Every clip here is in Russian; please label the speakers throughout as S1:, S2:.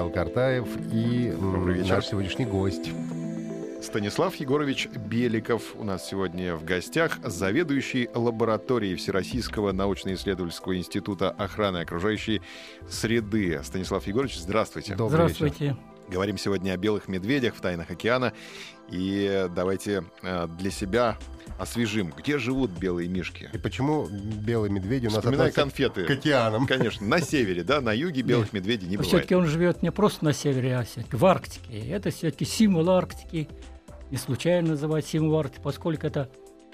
S1: Павел Картаев и наш сегодняшний гость.
S2: Станислав Егорович Беликов у нас сегодня в гостях, заведующий лабораторией Всероссийского научно-исследовательского института охраны окружающей среды. Станислав Егорович, здравствуйте.
S1: Добрый вечер.
S2: Говорим сегодня о белых медведях в тайнах океана. И давайте э, для себя освежим, где живут белые мишки.
S1: И почему белые медведи у нас
S2: Вспоминай конфеты.
S1: к океанам?
S2: Конечно, на севере, да, на юге белых медведей не бывает.
S3: Все-таки он живет не просто на севере, а все-таки в Арктике. Это все-таки символ Арктики. Не случайно называют символ Арктики, поскольку это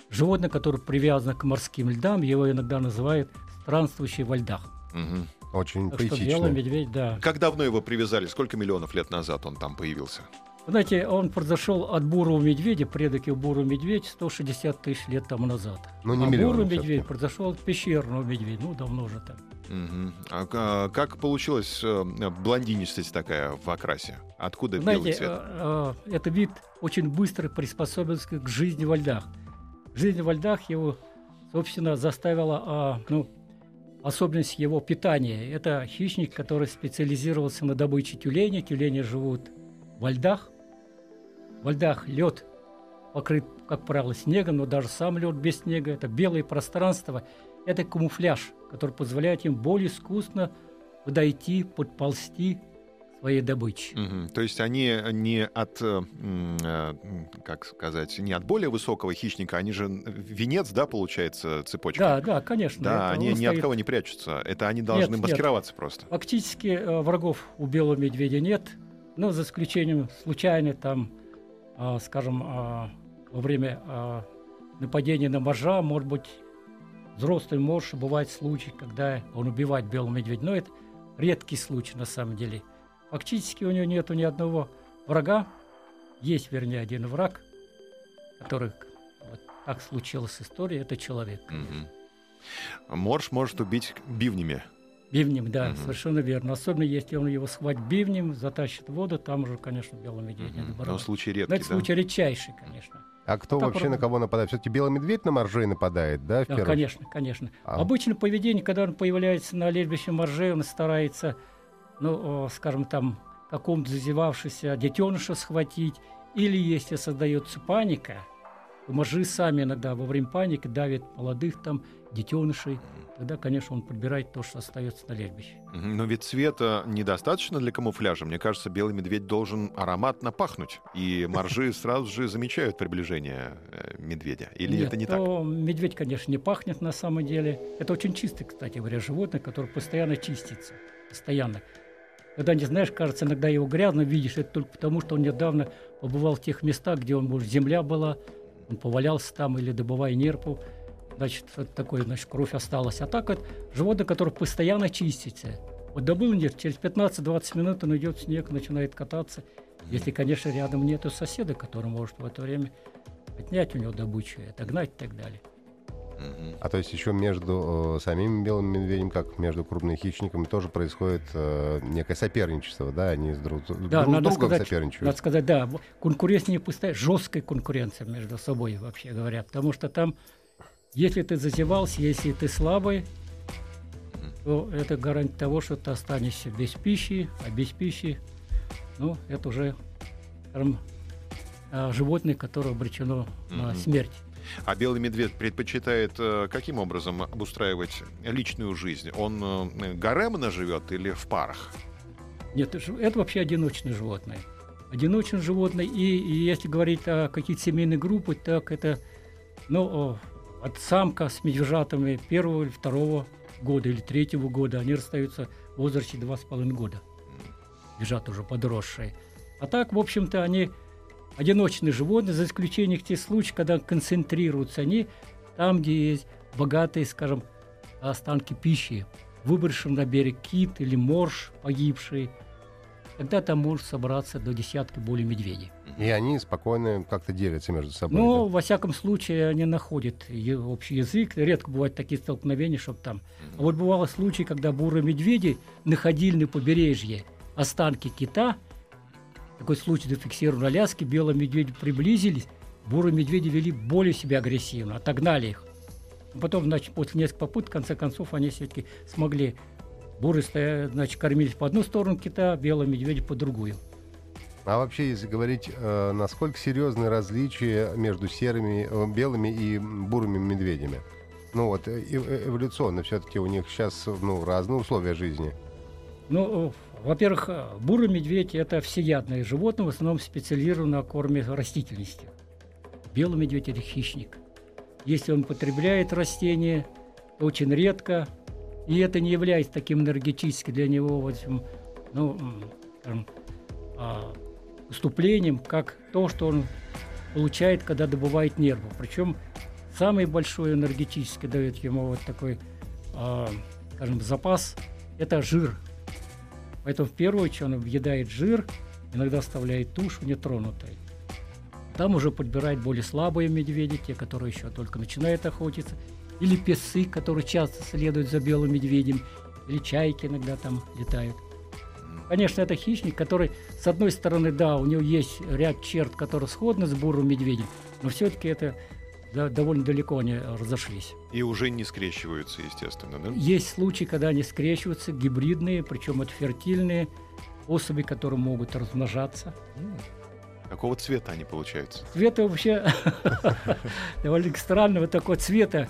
S3: животное, которое привязано к морским льдам, его иногда называют странствующий во льдах.
S2: Мгм.
S1: Очень
S3: Так что
S1: поэтично.
S3: белый медведь, да.
S2: Как давно его привязали? Сколько миллионов лет назад он там появился?
S3: Знаете, он произошел от бурого медведя, предок его бурого медведь 160 тысяч лет тому назад.
S1: Ну, не
S3: а бурый медведь произошел от пещерного медведя, ну, давно уже там.
S2: Мгм. А ка- как получилась э, блондинистость такая в окрасе? Откуда белый
S3: Знаете,
S2: цвет?
S3: э, э, это вид очень быстро приспособился к жизни во льдах. Жизнь во льдах его, собственно, заставила а, ну, особенность его питания. Это хищник, который специализировался на добыче тюленей. Тюлени живут во льдах. Во льдах лед покрыт, как правило, снегом, но даже сам лед без снега. Это белое пространство. Это камуфляж, который позволяет им более искусно подойти, подползти своей добыче.
S2: Мгм. То есть они не от, э, э, как сказать, не от более высокого хищника, они же венец, да, получается, цепочка?
S3: Да, да, конечно.
S2: Да, они
S3: он
S2: ни от
S3: стоит-
S2: кого не прячутся. Это они должны
S3: нет.
S2: маскироваться просто.
S3: Фактически э, врагов у белого медведя нет, но за исключением случайно там, скажем, во время нападения на моржа, может быть, взрослый морж, бывает случай, когда он убивает белого медведя, но это редкий случай на самом деле. Фактически у него нету ни одного врага, есть, вернее, один враг, который вот так случилась история, это человек.
S2: Мгм. Морж может убить бивнями.
S3: Бивнем, да,
S2: Мгм.
S3: совершенно верно. Особенно если он его схватит бивнем, затащит в воду, там уже, конечно, белый медведь не
S2: Мгм. Но случай
S3: Но
S2: редкий,
S3: это
S2: да?
S3: случай редчайший, конечно.
S1: А кто
S3: Так,
S1: вообще
S3: правда.
S1: на кого нападает? Все-таки белый медведь на моржей нападает, да, в
S3: Да, конечно, конечно.
S1: А-
S3: Обычно поведение, когда он появляется на лежбище моржей, он старается, ну, скажем, там, каком-то зазевавшегося детеныша схватить, или если создается паника, моржи сами иногда во время паники давят молодых там детенышей, тогда, конечно, он подбирает то, что остается на лежбище.
S2: Но ведь цвета недостаточно для камуфляжа. Мне кажется, белый медведь должен ароматно пахнуть. И моржи сразу же замечают приближение э, медведя. Или
S3: Нет,
S2: это не так?
S3: то медведь, конечно, не пахнет на самом деле. Это очень чистый, кстати говоря, животное, которое постоянно чистится. Постоянно. Когда не знаешь, кажется, иногда его грязно видишь, это только потому, что он недавно побывал в тех местах, где он, может, земля была, он повалялся там или добывая нерпу, значит, это такое, значит, кровь осталась. А так вот животное, которое постоянно чистится. Вот добыл нерп, через 15-20 минут он идет в снег, начинает кататься. Если, конечно, рядом нету соседа, который может в это время отнять у него добычу, отогнать и так далее.
S1: А то есть еще между э, самим белым медведем, как между крупными хищниками, тоже происходит э, некое соперничество, да? Они с друг, друг
S3: Да,
S1: с
S3: надо
S1: другом
S3: сказать,
S1: соперничают.
S3: Надо сказать, да, конкуренция не пустая, жесткая конкуренция между собой, вообще говоря. Потому что там, если ты зазевался, если ты слабый, то это гарантия того, что ты останешься без пищи, а без пищи, ну, это уже, скажем, а, животное, которое обречено на смерть.
S2: А белый медведь предпочитает э, каким образом обустраивать личную жизнь? Он э, гаремно живет или в парах?
S3: Нет, это вообще одиночное животное. Одиночное животное, и, и если говорить о каких-то семейных группах, так это, ну, от самка с медвежатами первого или второго года или третьего года, они расстаются в возрасте два с половиной года. Медвежата уже подросшие. А так, в общем-то, они одиночные животные, за исключением тех случаев, когда концентрируются они там, где есть богатые, скажем, останки пищи, выброшен на берег кит или морж погибший, тогда там может собраться до десятки более медведей.
S1: И они спокойно как-то делятся между собой.
S3: Но,
S1: да?
S3: во всяком случае, они находят общий язык. Редко бывают такие столкновения, чтобы там. А вот бывало случаи, когда бурые медведи находили на побережье останки кита. Такой случай зафиксирован на Аляске. Белые медведи приблизились. Бурые медведи вели более себя агрессивно, отогнали их. Потом, значит, после нескольких попыток, в конце концов, они все-таки смогли. Буры значит, кормились по одну сторону кита, белые медведи по другую.
S1: А вообще, если говорить, э, насколько серьезны различия между серыми, э, белыми и бурыми медведями? Ну вот, э, эв- эволюционно все-таки у них сейчас ну, разные условия жизни.
S3: Ну, во-первых, э, бурый медведь – это всеядное животное, в основном специализировано на корме растительности. Белый медведь – это хищник. Если он потребляет растения, очень редко, и это не является таким энергетическим для него вот, этим, ну, скажем, а, выступлением, как то, что он получает, когда добывает нервы. Причем самый большой энергетически дает ему вот такой, а, скажем, запас – это жир. Поэтому в первую очередь он въедает жир, иногда оставляет тушу нетронутой. Там уже подбирает более слабые медведи, те, которые еще только начинают охотиться, или песы, которые часто следуют за белым медведем, или чайки иногда там летают. Конечно, это хищник, который, с одной стороны, да, у него есть ряд черт, которые сходны с бурым медведем, но все-таки это да, довольно далеко они разошлись.
S2: И уже не скрещиваются, естественно, да?
S3: Есть случаи, когда они скрещиваются, гибридные, причем это фертильные особи, которые могут размножаться.
S2: Какого цвета они получаются?
S3: Цвета вообще довольно странного такого цвета.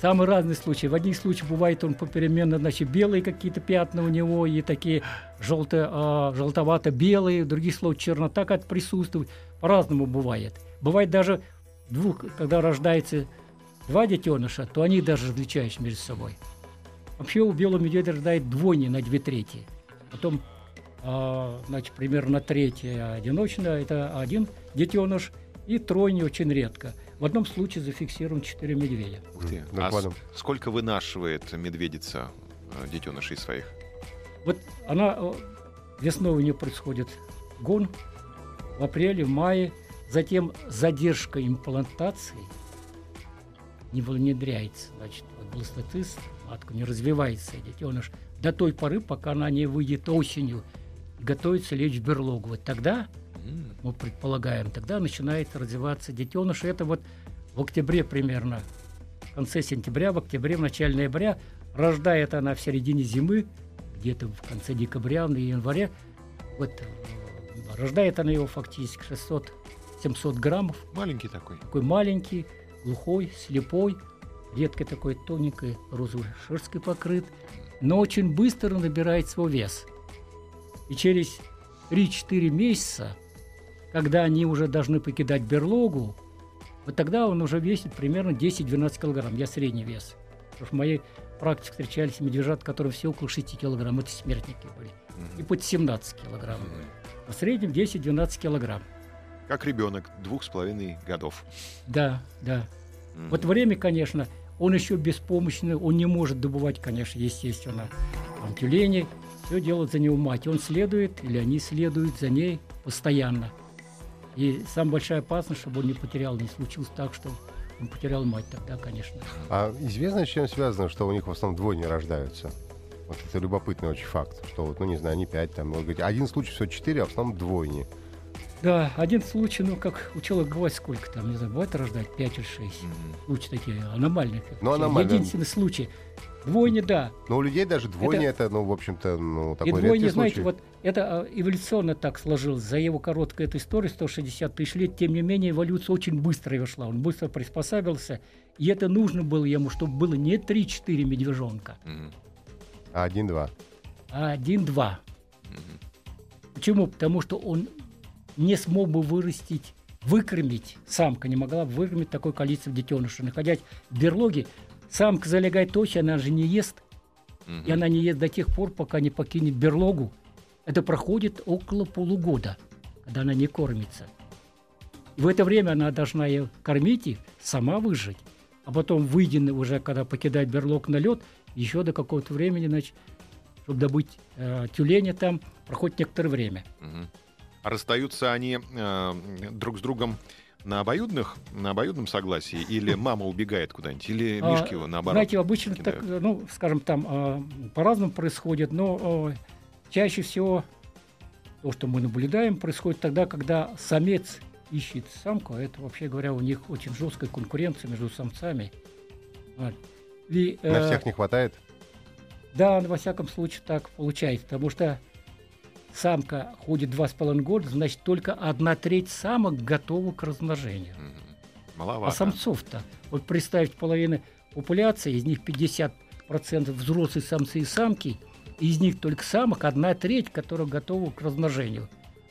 S3: Самые разные случаи. В одних случаях бывает он попеременно, значит, белые какие-то пятна у него и такие желто, а, желтовато-белые, в других случаях чернота как присутствует. По-разному бывает. Бывает даже двух, когда рождается два детеныша, то они даже различаются между собой. Вообще у белого медведя рождает двойни на две трети. Потом, а, значит, примерно третья одиночная, это один детеныш, и тройни очень редко. В одном случае зафиксирован четыре медведя.
S2: Ух ты. А сколько вынашивает медведица э, детенышей своих?
S3: Вот она весной у нее происходит гон в апреле, в мае, затем задержка имплантации не внедряется, значит, вот бластоцист, матка не развивается, детеныш, до той поры, пока она не выйдет осенью готовится лечь в берлогу. Вот тогда, мы предполагаем, тогда начинает развиваться детеныш. Это вот в октябре примерно, в конце сентября, в октябре, в начале ноября, рождает она в середине зимы, где-то в конце декабря, на январе. Вот э, рождает она его фактически 600-700 граммов.
S2: Маленький такой.
S3: Такой маленький, глухой, слепой, редкой такой тоненькой розовой шерсткой покрыт, но очень быстро набирает свой вес. И через 3-4 месяца, когда они уже должны покидать берлогу, вот тогда он уже весит примерно 10-12 килограмм. Я средний вес. Потому что в моей практике встречались медвежат, которые все около 6 килограмм. Это смертники были. И под 17 килограмм. А в среднем 10-12 килограмм.
S2: Как ребенок двух с половиной годов.
S3: Да, да.
S2: Мгм.
S3: Вот время, конечно, он еще беспомощный, он не может добывать, конечно, естественно, там, тюленей. Все делает за него мать. Он следует, или они следуют за ней постоянно. И самая большая опасность, чтобы он не потерял, не случилось так, что он потерял мать тогда, конечно.
S1: А известно, с чем связано, что у них в основном двойни рождаются? Вот это любопытный очень факт, что вот, ну не знаю, не пять там, может быть, один случай всего четыре, а в основном двойни.
S3: Да, один случай, ну, как у человека бывает сколько там, не знаю, бывает рождать 5 или 6.
S2: Мгм.
S3: Случаи такие аномальные.
S1: Ну, аномальные.
S3: Единственный случай. Двойни, да.
S1: Но у людей даже двойни это, ну, в общем-то, ну,
S3: И
S1: такой
S3: двойни,
S1: редкий
S3: знаете,
S1: случай.
S3: вот это а, эволюционно так сложилось. За его короткой этой историей, 160 тысяч лет, тем не менее, эволюция очень быстро его шла. Он быстро приспосабился. И это нужно было ему, чтобы было не 3-4 медвежонка,
S2: Мгм.
S1: А один-два.
S3: а 1-2.
S2: Мгм.
S3: Почему? Потому что он не смог бы вырастить, выкормить, самка не могла бы выкормить такое количество детенышей. Находясь в берлоге, самка залегает точно, она же не ест,
S2: Мгм.
S3: и она не ест до тех пор, пока не покинет берлогу. Это проходит около полугода. когда она не кормится. И в это время она должна ее кормить и сама выжить. А потом, выйдя уже, когда покидает берлог на лед, еще до какого-то времени, значит, чтобы добыть э, тюленя там, проходит некоторое время.
S2: Мгм. Расстаются они э, друг с другом на обоюдных, на обоюдном согласии, или мама убегает куда-нибудь, или
S3: А,
S2: мишки его наоборот.
S3: Знаете, обычно так,
S2: кидают?
S3: ну, скажем, там а, по-разному происходит, но чаще всего то, что мы наблюдаем, происходит тогда, когда самец ищет самку, а это, вообще говоря, у них очень жесткая конкуренция между самцами. И,
S1: На
S3: э,
S1: всех не хватает?
S3: Да, во всяком случае так получается, потому что самка ходит два с половиной года, значит, только одна треть самок готова к размножению.
S2: Мгм.
S3: А
S2: Маловато.
S3: самцов-то, вот представить половины популяции, из них 50% взрослые самцы и самки, и из них только самок одна треть, которая готова к размножению.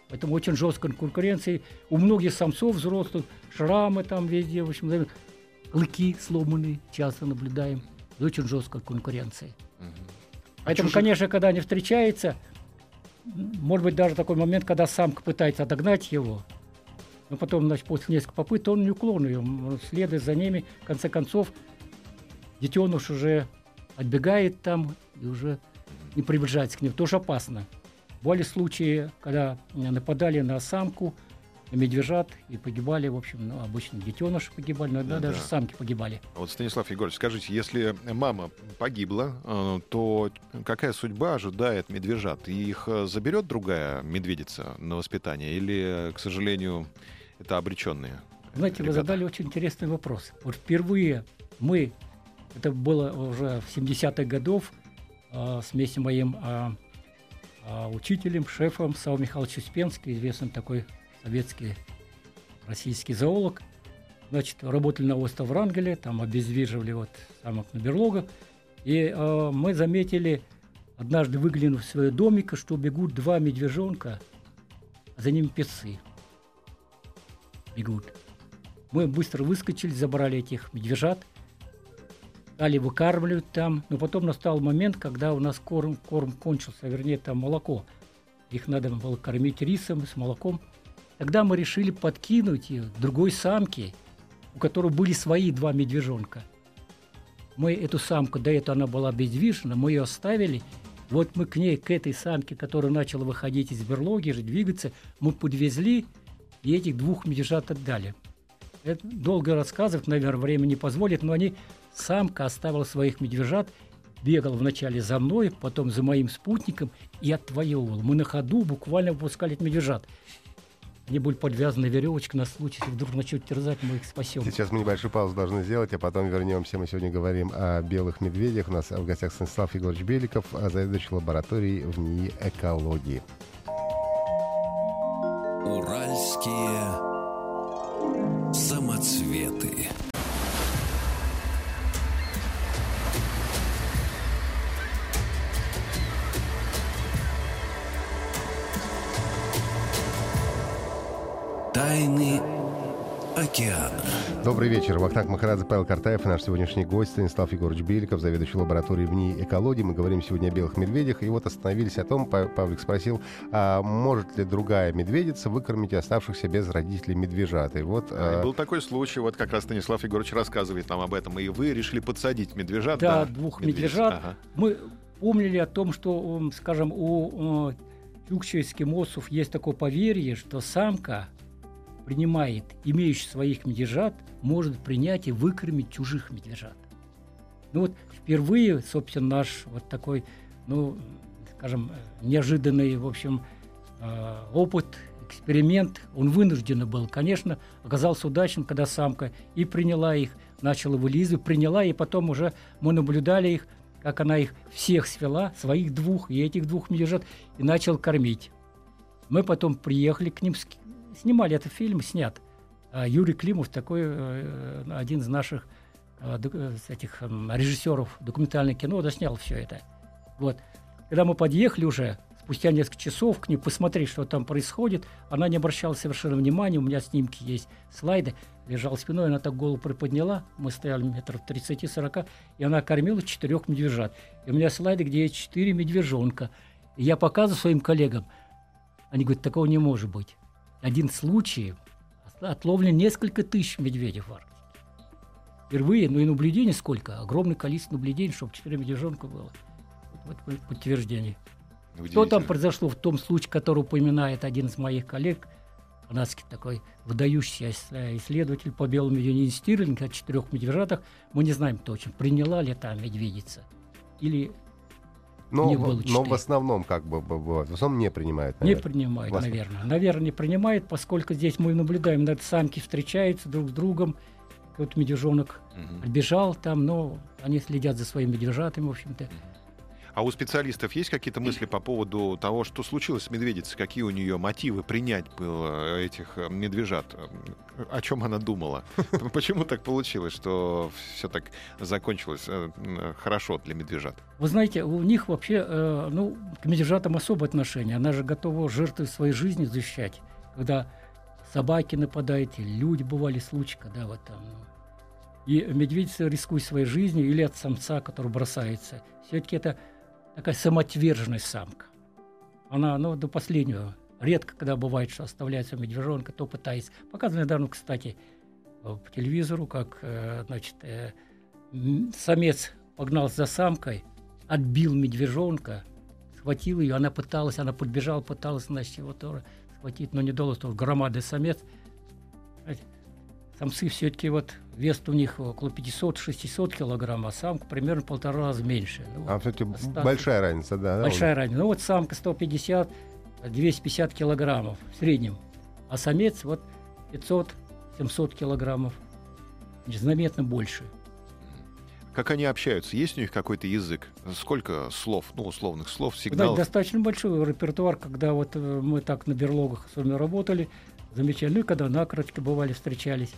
S3: Поэтому очень жесткая конкуренция. У многих самцов взрослых шрамы там везде, в общем, клыки сломанные часто наблюдаем. Очень жесткая конкуренция.
S2: Мгм.
S3: Поэтому,
S2: чужих-
S3: конечно, когда они встречаются, может быть даже такой момент, когда самка пытается отогнать его, но потом, значит, после нескольких попыток он неуклонно ее следует за ними. В конце концов, детеныш уже отбегает там и уже не приближается к ним. Тоже опасно. Были случаи, когда нападали на самку, медвежат и погибали, в общем, ну, обычно детеныши погибали, но иногда
S2: Да-да.
S3: даже самки погибали.
S2: Вот, Станислав Егорович, скажите, если мама погибла, э, то какая судьба ожидает медвежат? И их э, заберет другая медведица на воспитание? Или, э, к сожалению, это обреченные?
S3: Знаете, вы
S2: ребята?
S3: задали очень интересный вопрос. Вот впервые мы, это было уже в 70-х годов, а, с вместе моим а, а, учителем, шефом Савом Михайлович Успенский, известный такой советский российский зоолог. Значит, работали на острове Врангеле, там обездвиживали вот самок на берлогах. И а, мы заметили, однажды выглянув в свое домика, что бегут два медвежонка, а за ними пецы бегут. Мы быстро выскочили, забрали этих медвежат, стали выкармливать там. Но потом настал момент, когда у нас корм, корм кончился, вернее, там молоко. Их надо было кормить рисом с молоком. Тогда мы решили подкинуть их другой самке, у которой были свои два медвежонка. Мы эту самку, до этого она была обездвижена, мы ее оставили. Вот мы к ней, к этой самке, которая начала выходить из берлоги, двигаться, мы подвезли и этих двух медвежат отдали. Это долго рассказывать, наверное, время не позволит, но они, самка оставила своих медвежат, бегал вначале за мной, потом за моим спутником и отвоевывал. Мы на ходу буквально выпускали медвежат. Они были подвязаны веревочкой на случай, если вдруг начнут терзать, мы их спасем.
S1: Сейчас мы небольшую паузу должны сделать, а потом вернемся. Мы сегодня говорим о белых медведях. У нас в гостях Станислав Егорович Беликов, а заведующий лабораторией в НИИ экологии.
S4: Уральские самоцветы.
S1: Добрый вечер. Вахтанг Махарадзе, Павел Картаев и наш сегодняшний гость Станислав Егорович Беликов, заведующий лабораторией в НИИ экологии. Мы говорим сегодня о белых медведях. И вот остановились о том, Па- Павлик спросил, а может ли другая медведица выкормить оставшихся без родителей медвежат? И вот...
S2: А, и
S1: а,
S2: Был такой случай, вот как раз Станислав Егорович рассказывает нам об этом, и вы решили подсадить медвежат.
S3: Да, двух
S2: медведиц.
S3: медвежат.
S2: Ага.
S3: Мы помнили о том, что, скажем, у чукча эскимосов есть такое поверье, что самка принимает имеющих своих медвежат, может принять и выкормить чужих медвежат. Ну вот впервые, собственно, наш вот такой, ну, скажем, неожиданный, в общем, э, опыт, эксперимент, он вынужден был, конечно, оказался удачным, когда самка и приняла их, начала вылизывать, приняла, и потом уже мы наблюдали их, как она их всех свела, своих двух и этих двух медвежат, и начал кормить. Мы потом приехали к ним, снимали этот фильм, снят. А Юрий Климов, такой э, один из наших э, э, этих эм, режиссеров документального кино, да, снял все это. Вот. Когда мы подъехали уже, спустя несколько часов к ней посмотреть, что там происходит, она не обращала совершенно внимания, у меня снимки есть, слайды, лежала спиной, она так голову приподняла, мы стояли метров 30-40, и она кормила четырех медвежат. И у меня слайды, где есть четыре медвежонка. И я показываю своим коллегам, они говорят, такого не может быть. Один случай отловлено несколько тысяч медведей в Арктике. Впервые, ну и наблюдений сколько? Огромное количество наблюдений, чтобы 4 медвежонка было. Вот, вот подтверждение. Что там произошло в том случае, который упоминает один из моих коллег, канадский такой выдающийся исследователь по белому медведю Стирлинг о четырех медвежатах, мы не знаем точно, приняла ли та медведица или
S1: но,
S3: не было
S1: но в основном как бы бывает. В основном не принимает. Наверное.
S3: Не принимает, наверное. Наверное, не принимает, поскольку здесь мы наблюдаем, над самки встречаются друг с другом. Вот медвежонок угу. бежал там, но они следят за своими медвежатами, в общем-то. Угу.
S2: А у специалистов есть какие-то мысли по поводу того, что случилось с медведицей? Какие у нее мотивы принять было этих э, медвежат? О чем она думала? Почему так получилось, что все так закончилось э, хорошо для медвежат?
S3: Вы знаете, у них вообще э, ну, к медвежатам особое отношение. Она же готова жертвы своей жизни защищать. Когда собаки нападают, люди бывали случаи, когда вот там... Ну, и медведица рискует своей жизнью или от самца, который бросается. Все-таки это такая самоотверженная самка. Она, ну, до последнего. Редко, когда бывает, что оставляется медвежонка, то пытается. Показано недавно, кстати, по телевизору, как, э, значит, э, самец погнался за самкой, отбил медвежонка, схватил ее, она пыталась, она подбежала, пыталась, значит, его тоже схватить, но не удалось, тоже громадный самец. Самцы все-таки вот вес у них около 500-600 килограмм, а самка примерно в полтора раза меньше.
S1: Ну, а все-таки большая разница, да?
S3: Большая да, разница. Ну вот самка 150, 250 килограммов в среднем, а самец вот 500-700 килограммов, заметно больше.
S2: Как они общаются? Есть у них какой-то язык? Сколько слов, ну, условных слов, сигналов?
S3: Да, достаточно большой репертуар, когда вот э, мы так на берлогах с вами работали, замечали, ну когда на накоротко бывали, встречались,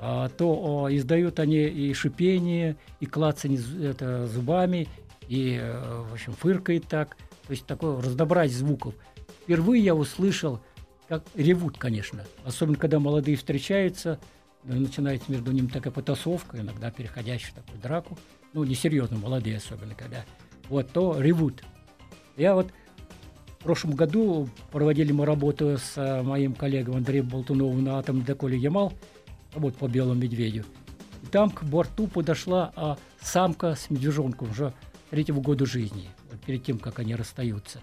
S3: а, то а, издают они и шипение, и клацание это, зубами, и, э, в общем, фыркает так. То есть такое разнообразие звуков. Впервые я услышал, как ревут, конечно. Особенно, когда молодые встречаются, начинается между ними такая потасовка, иногда переходящая в такую драку. Ну, несерьезно, молодые особенно, когда. Вот, то ревут. Я вот в прошлом году проводили мы работу с э, моим коллегой Андреем Болтуновым на атомном доколе Ямал, работа по белому медведю. И там к борту подошла а, самка с медвежонком уже третьего года жизни, вот перед тем, как они расстаются.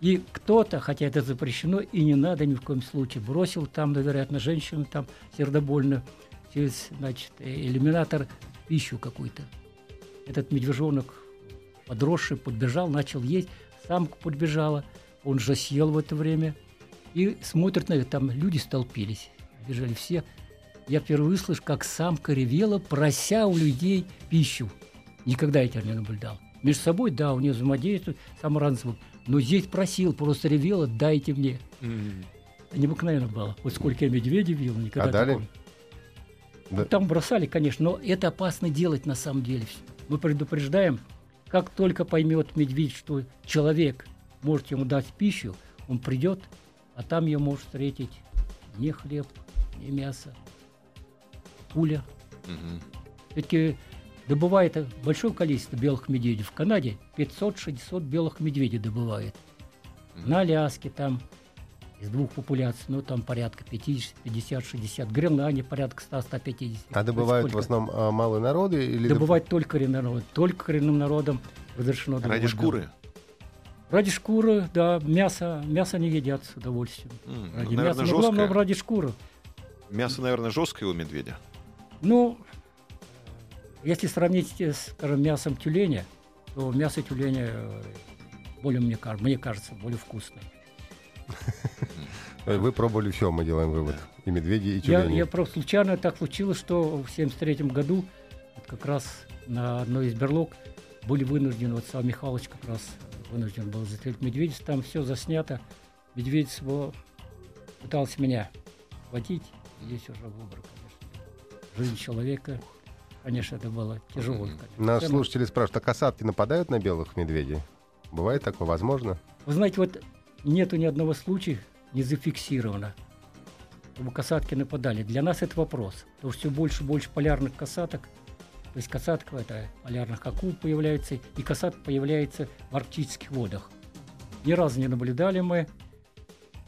S3: И кто-то, хотя это запрещено и не надо ни в коем случае, бросил там, ну, вероятно, женщину там сердобольно через, значит, иллюминатор пищу какую-то. Этот медвежонок подросший подбежал, начал есть, самка подбежала, он же съел в это время. И смотрит на там люди столпились, бежали все. Я впервые слышу, как самка ревела, прося у людей пищу. Никогда я этого не наблюдал. Между собой, да, у нее взаимодействует звук. Но здесь просил, просто ревела, дайте мне. Mm-hmm. Необыкновенно было. Вот сколько я медведей видел, никогда
S1: а дали?
S3: такого. Да. Там бросали, конечно, но это опасно делать на самом деле. Мы предупреждаем, как только поймет медведь, что человек может ему дать пищу, он придет, а там ее может встретить не хлеб, не мясо, пуля. Угу. Все-таки добывает большое количество белых медведей. В Канаде 500-600 белых медведей добывает. Угу. На Аляске там из двух популяций, ну, там порядка 50, 50, 60. Гренландия порядка 100, 150.
S1: А добывают в основном а, малые народы? Или
S3: добывают доб... только коренным народом. Только коренным народом разрешено
S2: Ради шкуры?
S3: Ради шкуры, да. Мясо, мясо не едят с удовольствием. Mm, ради ну, наверное, мяса, но главное ради шкуры.
S2: Мясо, наверное, жесткое у медведя?
S3: Ну, если сравнить с, скажем, мясом тюленя, то мясо тюленя э, более, мне, мне кажется, более вкусное.
S1: Вы пробовали все, мы делаем вывод. И медведи, и тюлени.
S3: Я, я просто случайно так случилось, что в 73 году вот как раз на одной из берлог были вынуждены, вот сам Михайлович как раз вынужден был застрелить медведиц, там все заснято. Медведиц был, пытался меня хватить, здесь уже выбор, конечно. Жизнь человека, конечно, это было тяжело. Конечно.
S1: Наши слушатели спрашивают, а касатки нападают на белых медведей? Бывает такое, возможно?
S3: Вы знаете, вот нету ни одного случая, не зафиксировано, чтобы касатки нападали. Для нас это вопрос, потому что все больше и больше полярных касаток, то есть касатка это полярных акул появляется, и касатка появляется в арктических водах. Ни разу не наблюдали мы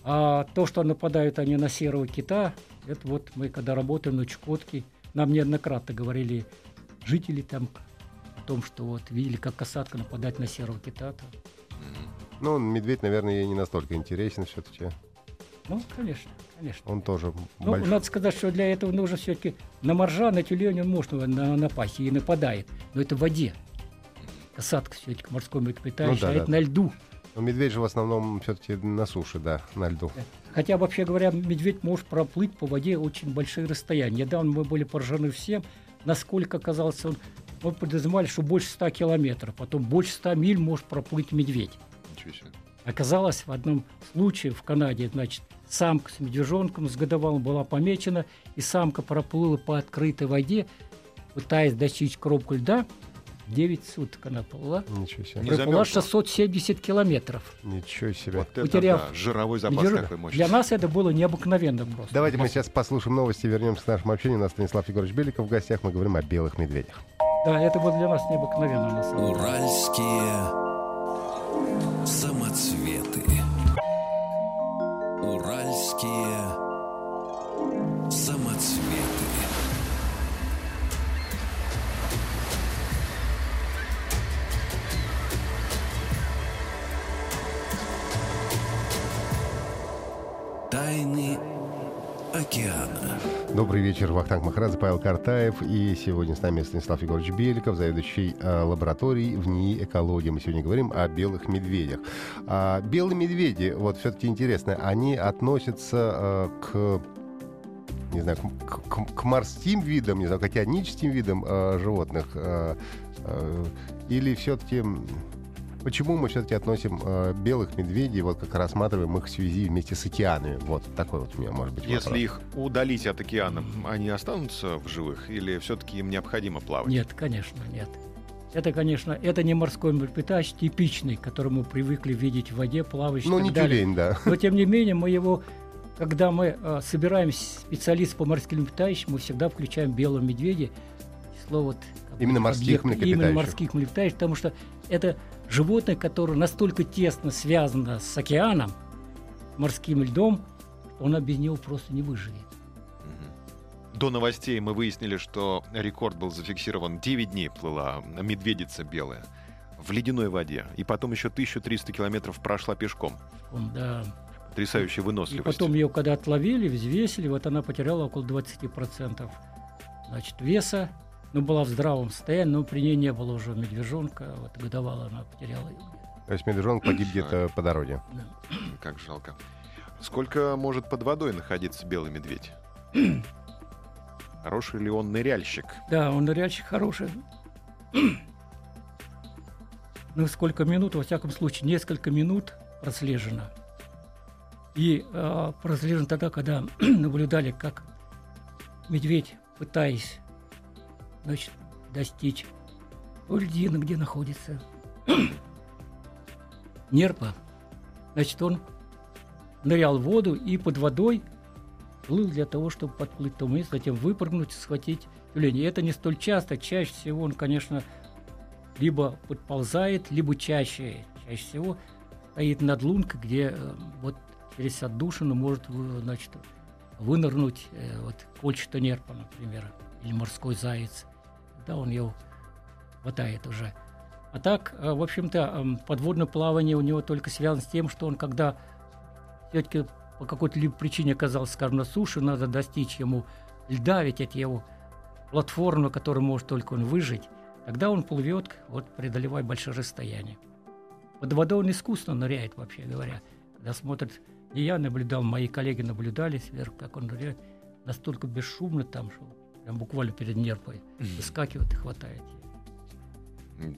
S3: А то, что нападают они на серого кита, это вот мы когда работаем на Чукотке, нам неоднократно говорили жители там о том, что вот видели, как касатка нападает на серого кита. -то.
S1: Ну, медведь, наверное, ей не настолько интересен все-таки.
S3: Ну, конечно, конечно.
S1: Он тоже
S3: ну,
S1: большой.
S3: надо сказать, что для этого нужно все-таки на моржа, на тюлень он может на, напасть и нападает. Но это в воде. Касатка все-таки морской млекопитающий,
S1: Ну да,
S3: а
S1: да.
S3: это на льду.
S1: Но медведь же в основном все-таки на суше, да, на льду.
S3: Хотя, вообще говоря, медведь может проплыть по воде очень большие расстояния. Недавно мы были поражены всем, насколько оказался он... Мы подразумевали, что больше 100 километров, потом больше 100 миль может проплыть медведь.
S2: Ничего себе.
S3: Оказалось, в одном случае в Канаде, значит, самка с медвежонком с годовалым была помечена, и самка проплыла по открытой воде, пытаясь достичь кромку льда. 9 суток она плыла.
S1: Ничего себе.
S3: Проплыла
S2: замерзла?
S3: 670 километров.
S1: Ничего себе.
S2: Вот это
S3: Потеряв
S2: да, жировой запас
S3: Медвежонок.
S2: какой мощный.
S3: Для нас это было необыкновенно просто.
S1: Давайте мы сейчас послушаем новости, вернемся к нашему общению. У нас Станислав Егорович Беликов в гостях. Мы говорим о белых медведях.
S3: Да, это было для нас необыкновенно на самом деле.
S4: Уральские самоцветы. Уральские самоцветы. Тайны океана.
S1: Добрый вечер, Вахтанг Махарадзе, Павел Картаев. И сегодня с нами Станислав Егорович Беликов, заведующий э, лабораторией в НИИ «Экология». Мы сегодня говорим о белых медведях. А, белые медведи, вот все-таки интересно, они относятся э, к не знаю, к, к- к морским видам, не знаю, к океаническим видам э, животных, э, э, или все-таки почему мы все-таки относим э, белых медведей, вот как рассматриваем их в связи вместе с океанами? Вот такой вот у меня может быть вопрос.
S2: Если их удалить от океана, они останутся в живых или все-таки им необходимо плавать?
S3: Нет, конечно, нет. Это, конечно, это не морской млекопитающий типичный, который мы привыкли видеть в воде, плавающий
S1: Ну, не
S3: далее.
S1: тюлень, да.
S3: Но, тем не менее, мы его, когда мы э, собираем специалистов по морским млекопитающим, мы всегда включаем белого медведя, число вот...
S1: Именно морских
S3: объектов, Именно
S1: млекопитающих.
S3: морских млекопитающих, потому что это животное, которое настолько тесно связано с океаном, морским льдом, оно без него просто не выживет.
S2: До новостей мы выяснили, что рекорд был зафиксирован 9 дней плыла медведица белая в ледяной воде. И потом еще 1300 километров прошла пешком.
S3: Он, да.
S2: Потрясающая
S3: И
S2: выносливость.
S3: потом ее, когда отловили, взвесили, вот она потеряла около 20% значит, веса. Ну, была в здравом состоянии, но при ней не было уже медвежонка. Вот годовала она потеряла ее.
S1: То есть медвежонок погиб где-то по дороге.
S3: Да.
S2: Как жалко. Сколько может под водой находиться белый медведь? Хороший ли он ныряльщик?
S3: Да, он ныряльщик хороший. Ну, сколько минут, во всяком случае, несколько минут прослежено. И э, прослежено тогда, когда наблюдали, как медведь, пытаясь значит, достичь той льдины, где находится нерпа, значит, он нырял в воду и под водой плыл для того, чтобы подплыть тому месту, затем выпрыгнуть, схватить тюлень. И это не столь часто. Чаще всего он, конечно, либо подползает, либо чаще, чаще всего стоит над лункой, где э, вот через отдушину может значит, вынырнуть э, вот кольчатый нерпа, например, или морской заяц. Да, он его хватает уже. А так, э, в общем-то, подводное плавание у него только связано с тем, что он, когда все-таки по какой-то либо причине оказался, скажем, на суше, надо достичь ему льда, ведь это его платформа, на которой может только он выжить, тогда он плывет, вот преодолевая большие расстояния. Под водой он искусственно ныряет, вообще говоря. Когда смотрит, не я наблюдал, мои коллеги наблюдали сверху, как он ныряет, настолько бесшумно там, что прям буквально перед нерпой выскакивает и хватает.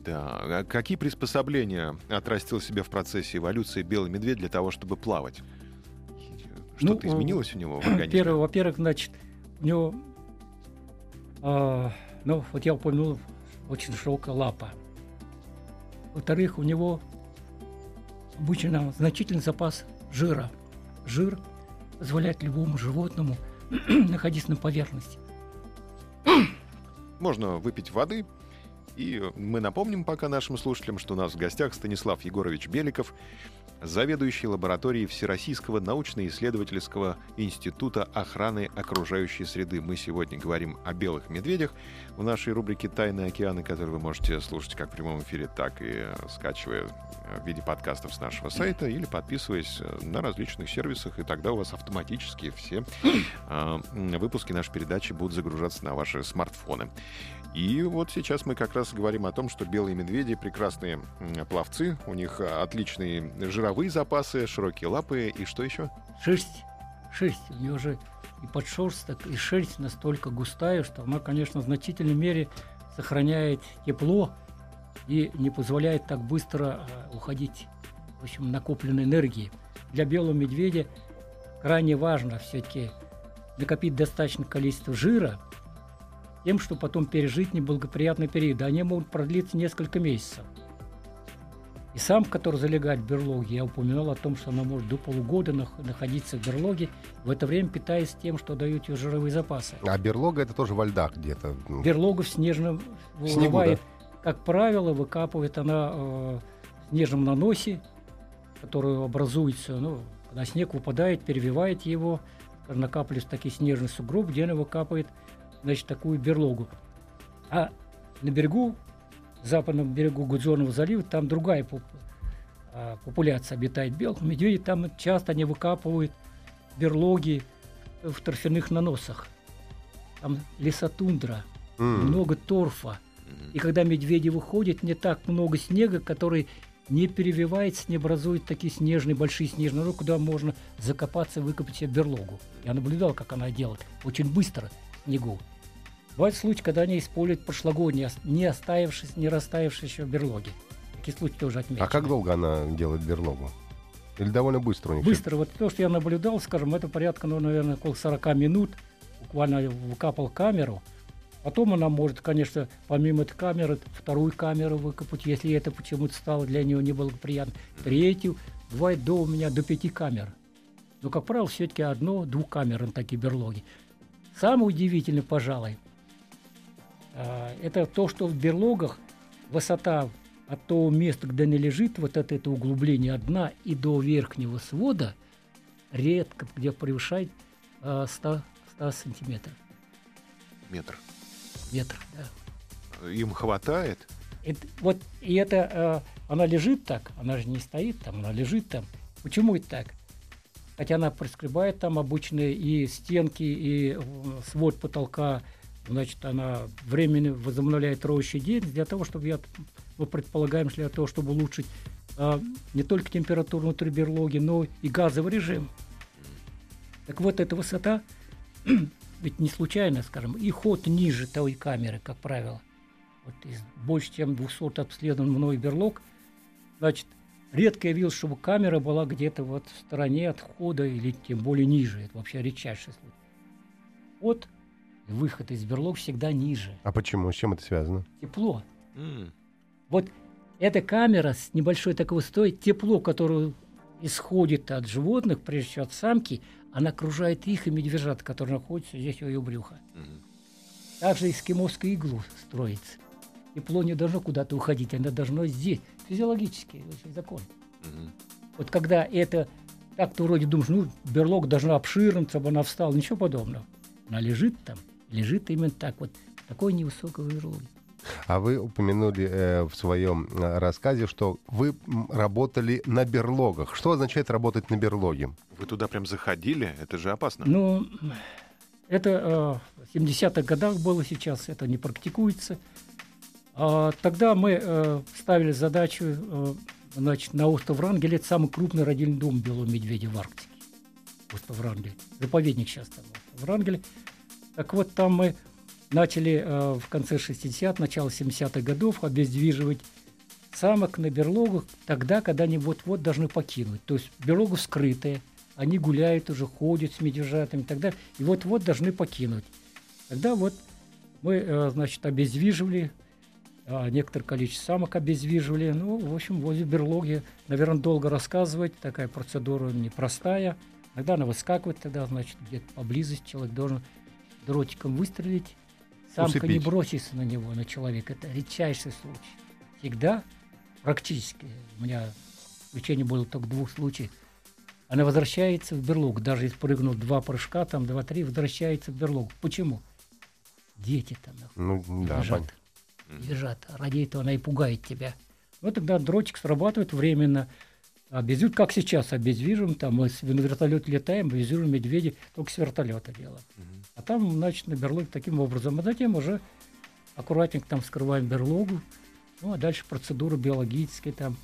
S2: Да. А какие приспособления отрастил себе в процессе эволюции белый медведь для того, чтобы плавать? Что-то
S3: Ну,
S2: изменилось у него в организме?
S3: Первое, во-первых, значит, у него, а, ну, вот я упомянул, очень широкая лапа. Во-вторых, у него обычно значительный запас жира. Жир позволяет любому животному находиться на поверхности.
S2: Можно выпить воды И мы напомним пока нашим слушателям, что у нас в гостях Станислав Егорович Беликов, заведующий лабораторией Всероссийского научно-исследовательского института охраны окружающей среды. Мы сегодня говорим о белых медведях в нашей рубрике «Тайны океана», которую вы можете слушать как в прямом эфире, так и э, скачивая э, в виде подкастов с нашего сайта или подписываясь э, на различных сервисах, и тогда у вас автоматически все э, выпуски нашей передачи будут загружаться на ваши смартфоны. И вот сейчас мы как раз говорим о том, что белые медведи прекрасные пловцы, у них а, отличные жировые запасы, широкие лапы и что еще?
S3: Шерсть, шерсть, у нее же и подшерсток, и шерсть настолько густая, что она, конечно, в значительной мере сохраняет тепло и не позволяет так быстро э, уходить, в общем, накопленной энергии. Для белого медведя крайне важно все-таки накопить достаточное количество жира, тем, что потом пережить неблагоприятный период. Они могут продлиться несколько месяцев. И сам, который залегает в берлоге, я упоминал о том, что она может до полугода нах- находиться в берлоге, в это время питаясь тем, что дают ее жировые запасы.
S1: А берлога это тоже во льдах где-то. Ну,
S3: Берлогу в снежном
S1: В снегу,
S3: вырывает, как правило, выкапывает она э, в снежном наносе, который образуется, ну, когда снег выпадает, перевивает его, накапливается такие снежный сугроб, где она выкапывает, значит, такую берлогу. А на берегу, западном берегу Гудзонного залива, там другая поп- а, популяция обитает белых медведей, там часто они выкапывают берлоги в торфяных наносах. Там лесотундра,
S1: м.
S3: много торфа. И когда медведи выходят, не так много снега, который не перевивается, не образует такие снежные, большие снежные норы, куда можно закопаться и выкопать себе берлогу. Я наблюдал, как она делает. Очень быстро снегу. Бывают случаи, когда они используют прошлогодние, не оставившись, не растаявшие еще берлоги. Такие случаи тоже отмечены.
S1: А как долго она делает берлогу? Или довольно быстро у них?
S3: Быстро. Вот то, что я наблюдал, скажем, это порядка, ну, наверное, около 40 минут. Буквально выкапал камеру. Потом она может, конечно, помимо этой камеры, вторую камеру выкопать, если это почему-то стало для нее неблагоприятно. Третью. Бывает до у меня до пяти камер. Но, как правило, все-таки одно, двухкамерные такие берлоги. Самое удивительное, пожалуй, это то, что в берлогах высота от того места, где она лежит, вот от этого углубления дна и до верхнего свода редко где превышает а, 100, 100 сантиметров.
S2: Метр.
S3: Метр, да.
S2: Им хватает?
S3: Это- вот, и это, а, она лежит так, она же не стоит там, она лежит там. Почему это так? Хотя она проскребает там обычные и стенки, и э, свод потолка, значит, она временно возобновляет роющий деятельность для того, чтобы, я, мы предполагаем, для того, чтобы улучшить а, не только температуру внутри берлоги, но и газовый режим. Так вот, эта высота, ведь не случайно, скажем, и ход ниже той камеры, как правило. Вот из больше, чем 200 обследован мной берлог, значит, редко я видел, чтобы камера была где-то вот в стороне от входа или тем более ниже. Это вообще редчайший случай. Вот выход из берлог всегда ниже.
S1: А почему? С чем это связано?
S3: Тепло.
S2: М.
S3: Вот эта камера с небольшой такой высотой, тепло, которое исходит от животных, прежде всего от самки, она окружает их и медвежат, которые находятся здесь у ее брюха.
S2: Мгм.
S3: Также эскимосскую иглу строится. Тепло не должно куда-то уходить, оно должно здесь. Физиологический закон.
S2: Мгм.
S3: Вот когда это так, ты вроде думаешь, ну, берлог должна обширнуть, чтобы она встала, ничего подобного. Она лежит там, лежит именно так вот, такой невысокой берлоге.
S1: А вы упомянули э, в своем э, рассказе, что вы работали на берлогах. Что означает работать на берлоге?
S2: Вы туда прям заходили? Это же опасно.
S3: Ну, это э, в 70-х годах было, сейчас это не практикуется. А тогда мы э, ставили задачу э, значит, на остров Врангель, это самый крупный родильный дом белого медведя в Арктике. Остров Врангель. Заповедник сейчас там остров Врангель. Так вот, там мы начали э, в конце 60-х, начало 70-х годов обездвиживать самок на берлогах тогда, когда они вот-вот должны покинуть. То есть берлога скрытая, они гуляют уже, ходят с медвежатами и так далее, и вот-вот должны покинуть. Тогда вот мы, э, значит, обездвиживали, а, некоторое количество самок обездвиживали. Ну, в общем, возле берлоги, наверное, долго рассказывать, такая процедура непростая. Иногда она выскакивает, тогда, значит, где-то поблизости человек должен дротиком выстрелить, Самка не
S1: усыпить.
S3: бросится на него, на человека. Это редчайший случай. Всегда, практически, у меня исключение было только двух случаев, она возвращается в берлогу. Даже если прыгнул два прыжка, там два-три, возвращается в берлогу. Почему? Дети там нахуй,
S1: Ну, да,
S3: лежат.
S1: пон-
S3: Лежат. Ради этого она и пугает тебя. Ну, тогда дротик срабатывает временно. Обезвиживаем, как сейчас, обездвижим, там мы с вертолет летаем, обездвиживаем медведей, только с вертолета делаем. А там, значит, на берлоге таким образом. А затем уже аккуратненько там вскрываем берлогу. Ну, а дальше процедуры биологические, там,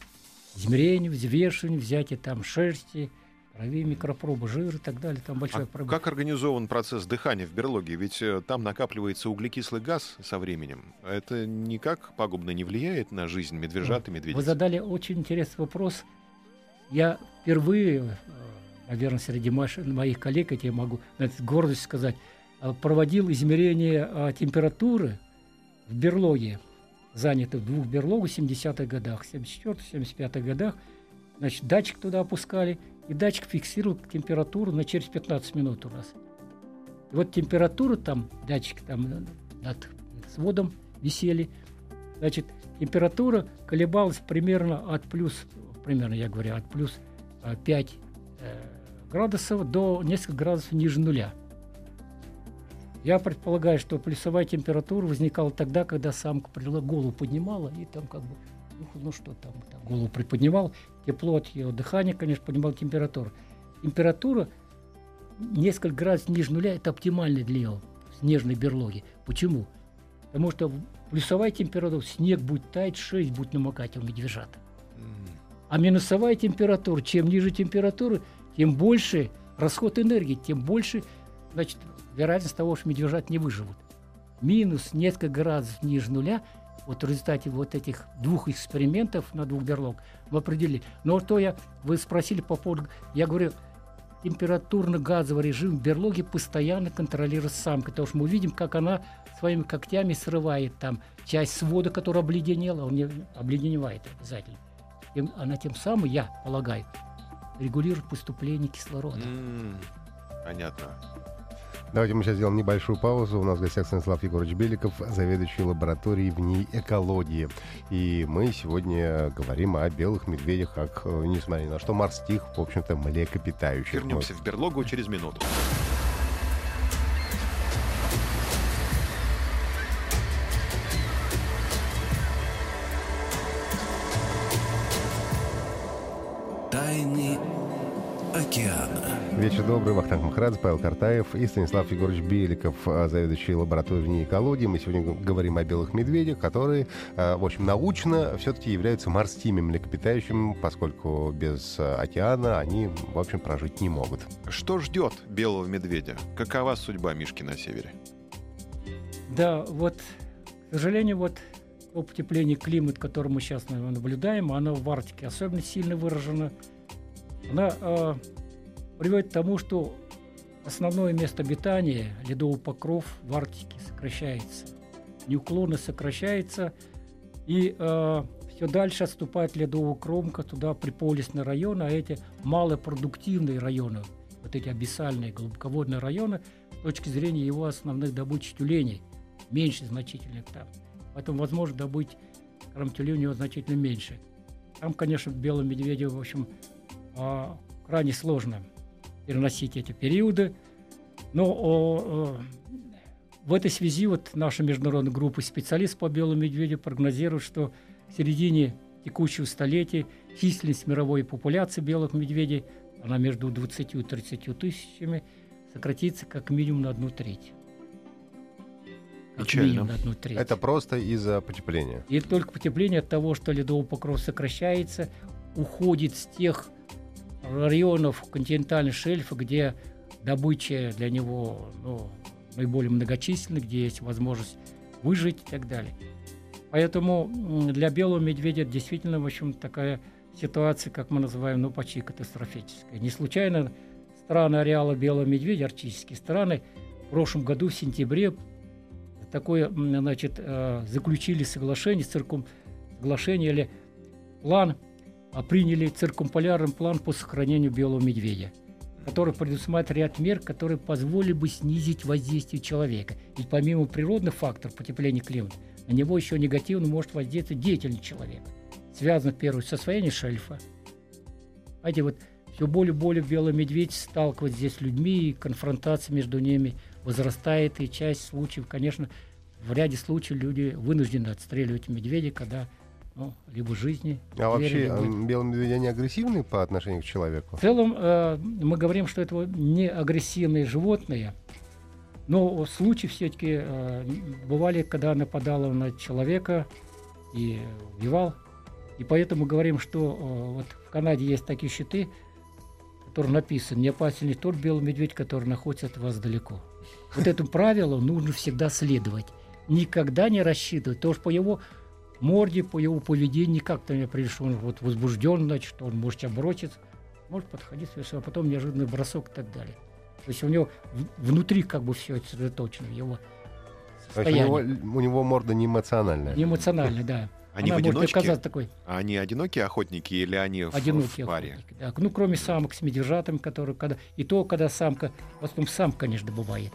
S3: измерение, взвешивание, взятие там шерсти, крови, микропробы, жира и так далее. Там большая
S2: А
S3: проблема.
S2: как организован процесс дыхания в берлоге? Ведь э, там накапливается углекислый газ со временем. Это никак пагубно не влияет на жизнь медвежат и
S3: Вы
S2: медведиц?
S3: задали очень интересный вопрос. Я впервые, э, наверное, среди моих коллег, я могу знаете, с гордостью сказать, э, проводил измерение э, температуры в берлоге, заняты в двух берлогах в 70-х годах, 74-75-х годах. Значит, датчик туда опускали, и датчик фиксировал температуру на через 15 минут у нас. И вот температура там, датчик там э, над сводом висели, значит, температура колебалась примерно от плюс, примерно, я говорю, от плюс э, 5 э, градусов до нескольких градусов ниже нуля. Я предполагаю, что плюсовая температура возникала тогда, когда самка голову поднимала и там как бы, ну, ну что там, там, голову приподнимал, тепло от ее дыхания, конечно, поднимал температуру. Температура несколько градусов ниже нуля – это оптимальный для нее снежной берлоги. Почему? Потому что плюсовая температура, снег будет таять, шерсть будет намокать у медвежат. А минусовая температура, чем ниже температура, тем больше расход энергии, тем больше значит, вероятность того, что медвежат не выживут. Минус несколько градусов ниже нуля, вот в результате вот этих двух экспериментов на двух берлог мы определили. Но что я, вы спросили по поводу, я говорю, температурно-газовый режим в берлоге постоянно контролирует самка, потому что мы видим, как она своими когтями срывает там часть свода, которая обледенела, он не обледеневает обязательно. Тем- она тем самым, я полагаю, регулирует поступление кислорода.
S2: М. Понятно.
S1: Давайте мы сейчас сделаем небольшую паузу. У нас в гостях Станислав Егорович Беликов, заведующий лабораторией в ней экологии. И мы сегодня говорим о белых медведях, как, э, несмотря ни на что, морских, в общем-то, млекопитающих.
S2: Вернемся в берлогу через минуту.
S4: Океана.
S1: Вечер добрый, Вахтанг Махарадзе, Павел Картаев и Станислав Егорович Беликов, а, заведующий лабораторией в ней экологии. Мы сегодня говорим о белых медведях, которые, а, в общем, научно все-таки являются морскими млекопитающими, поскольку без а, океана они, в общем, прожить не могут.
S2: Что ждет белого медведя? Какова судьба Мишки на севере?
S3: Да, вот, к сожалению, вот потепление климата, которое мы сейчас наблюдаем, оно в Арктике особенно сильно выражено. Она э, приводит к тому, что основное место обитания, ледовый покров в Арктике сокращается. Неуклонно сокращается, и все дальше отступает ледовая кромка туда приполисные районы, а эти малопродуктивные районы, вот эти абиссальные глубоководные районы, с точки зрения его основных добычи тюленей, меньше значительных там. Поэтому возможно добыть скажем, тюленей у него значительно меньше. Там, конечно, белым медведю, в общем, а, крайне сложно переносить эти периоды. Но о, о, в этой связи вот наша международная группа специалистов по белому медведю прогнозирует, что в середине текущего столетия численность мировой популяции белых медведей, она между 20 и 30 тысячами, сократится как минимум на одну треть.
S2: Печально.
S3: на одну треть.
S1: Это просто из-за потепления.
S3: И только потепление от того, что ледовый покров сокращается, уходит с тех районов континентального шельфа, где добыча для него ну, наиболее многочисленна, где есть возможность выжить и так далее. Поэтому для белого медведя действительно, в общем, такая ситуация, как мы называем, ну, почти катастрофическая. Не случайно страны ареала белого медведя, арктические страны, в прошлом году, в сентябре, такое, значит, э, заключили соглашение, циркум, соглашение или план, приняли циркумполярный план по сохранению белого медведя. который предусматривает ряд мер, которые позволили бы снизить воздействие человека. Ведь помимо природных факторов потепления климата, на него еще негативно может воздействовать деятельность человека. Связано, в первую с освоением шельфа. Знаете, вот все более и более белый медведь сталкивается здесь с людьми, и конфронтация между ними возрастает, и часть случаев, конечно, в ряде случаев люди вынуждены отстреливать медведя, когда ну, либо жизни.
S1: А вообще либо... белые медведи, они агрессивны по отношению к человеку?
S3: В целом э, мы говорим, что это не агрессивные животные, но случаи все-таки э, бывали, когда нападало на человека и убивал. И поэтому говорим, что э, вот в Канаде есть такие щиты, которые написаны «Не опасен не тот белый медведь, который находится от вас далеко». Вот этому правилу нужно всегда следовать. Никогда не рассчитывать, потому что по его морде, по его поведению не определишь, что он вот возбужден, значит, что он может тебя бросить, может подходить, а потом неожиданный бросок и так далее. То есть у него внутри как бы все это сосредоточено, его
S1: состояние. У него, у него морда не эмоциональная.
S3: Не эмоциональная, да.
S2: Они Она в одиночке? такой. А они одинокие охотники или они одинокие в, паре? Охотники,
S3: да. Ну, кроме самок с медвежатами, которые когда... И то, когда самка... В основном сам, конечно, бывает.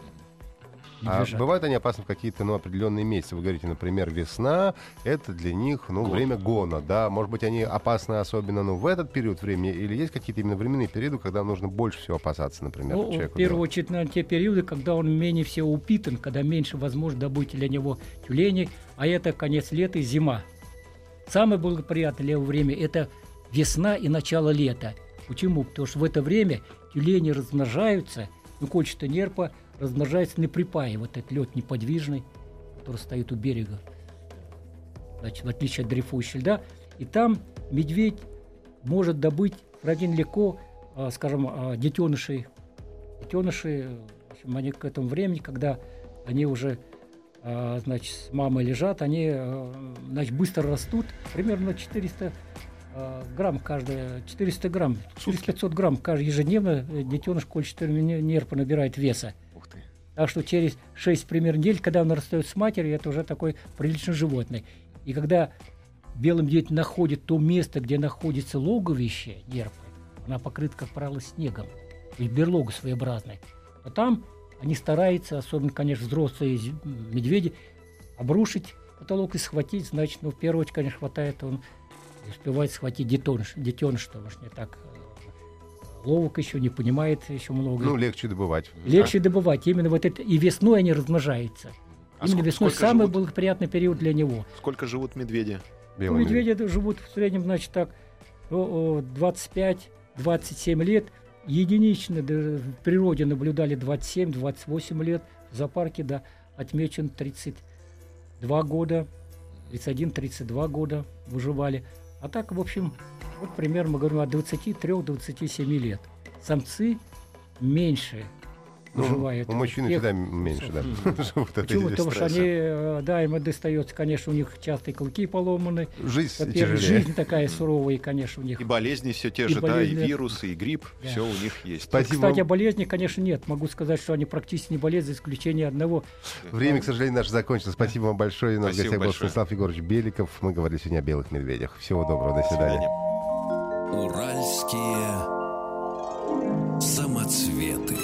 S1: А бывают они опасны в какие-то ну, определенные месяцы? Вы говорите, например, весна, это для них ну, время гона, да? Может быть, они опасны особенно ну, в этот период времени? Или есть какие-то именно временные периоды, когда нужно больше всего опасаться, например,
S3: ну, человеку? В первую да? очередь, на те периоды, когда он менее всего упитан, когда меньше возможно добыть для него тюленей, а это конец лета и зима. Самое благоприятное для его время – это весна и начало лета. Почему? Потому что в это время тюлени размножаются, ну, кольчатая нерпа – размножается на припае, вот этот лед неподвижный, который стоит у берега, значит, в отличие от дрейфующего льда. И там медведь может добыть сравнительно легко, а, скажем, а, детенышей. Детеныши, в общем, они к этому времени, когда они уже а, значит, с мамой лежат, они значит, быстро растут, примерно 400 грамм каждая, 400 грамм, 400-500 грамм каждый ежедневно детеныш кольчатого нерпа набирает веса. Так что через 6 примерно недель, когда он расстается с матерью, это уже такой приличный животное. И когда белый медведь находит то место, где находится логовище нерпы, она покрыта, как правило, снегом, есть берлога своеобразная, то там они стараются, особенно, конечно, взрослые медведи, обрушить потолок и схватить, значит, ну, в первую очередь, конечно, хватает он, успевает схватить детеныш, детеныш, потому что не так ловок еще, не понимает еще много.
S1: Ну, легче добывать.
S3: Легче да? добывать. Именно вот это и весной они размножаются. А Именно весной самый живут? благоприятный период для него.
S2: Сколько живут медведи?
S3: Ну, медведи медведь. живут в среднем, значит, так, 25-27 лет. Единично в природе наблюдали 27-28 лет. В зоопарке, да, отмечен 32 года, 31-32 года выживали. А так, в общем, вот пример мы говорим от 23-27 лет. Самцы меньше
S1: Ну, у мужчин всегда меньше, да.
S3: Почему? Потому что они, э, да, им достается, конечно, у них частые клыки поломаны.
S1: Жизнь тяжелее. Жизнь
S3: такая суровая, конечно, у них.
S2: И болезни все те же, да, и вирусы, и грипп, все у них есть.
S3: Спасибо. Кстати, о болезни, конечно, нет. Могу сказать, что они практически не болеют, за исключением одного.
S1: Время, к сожалению, наше закончилось. Спасибо вам большое. У нас в гостях был Станислав Егорович Беликов. Мы говорили сегодня о белых медведях. Всего доброго, до свидания.
S4: Уральские самоцветы.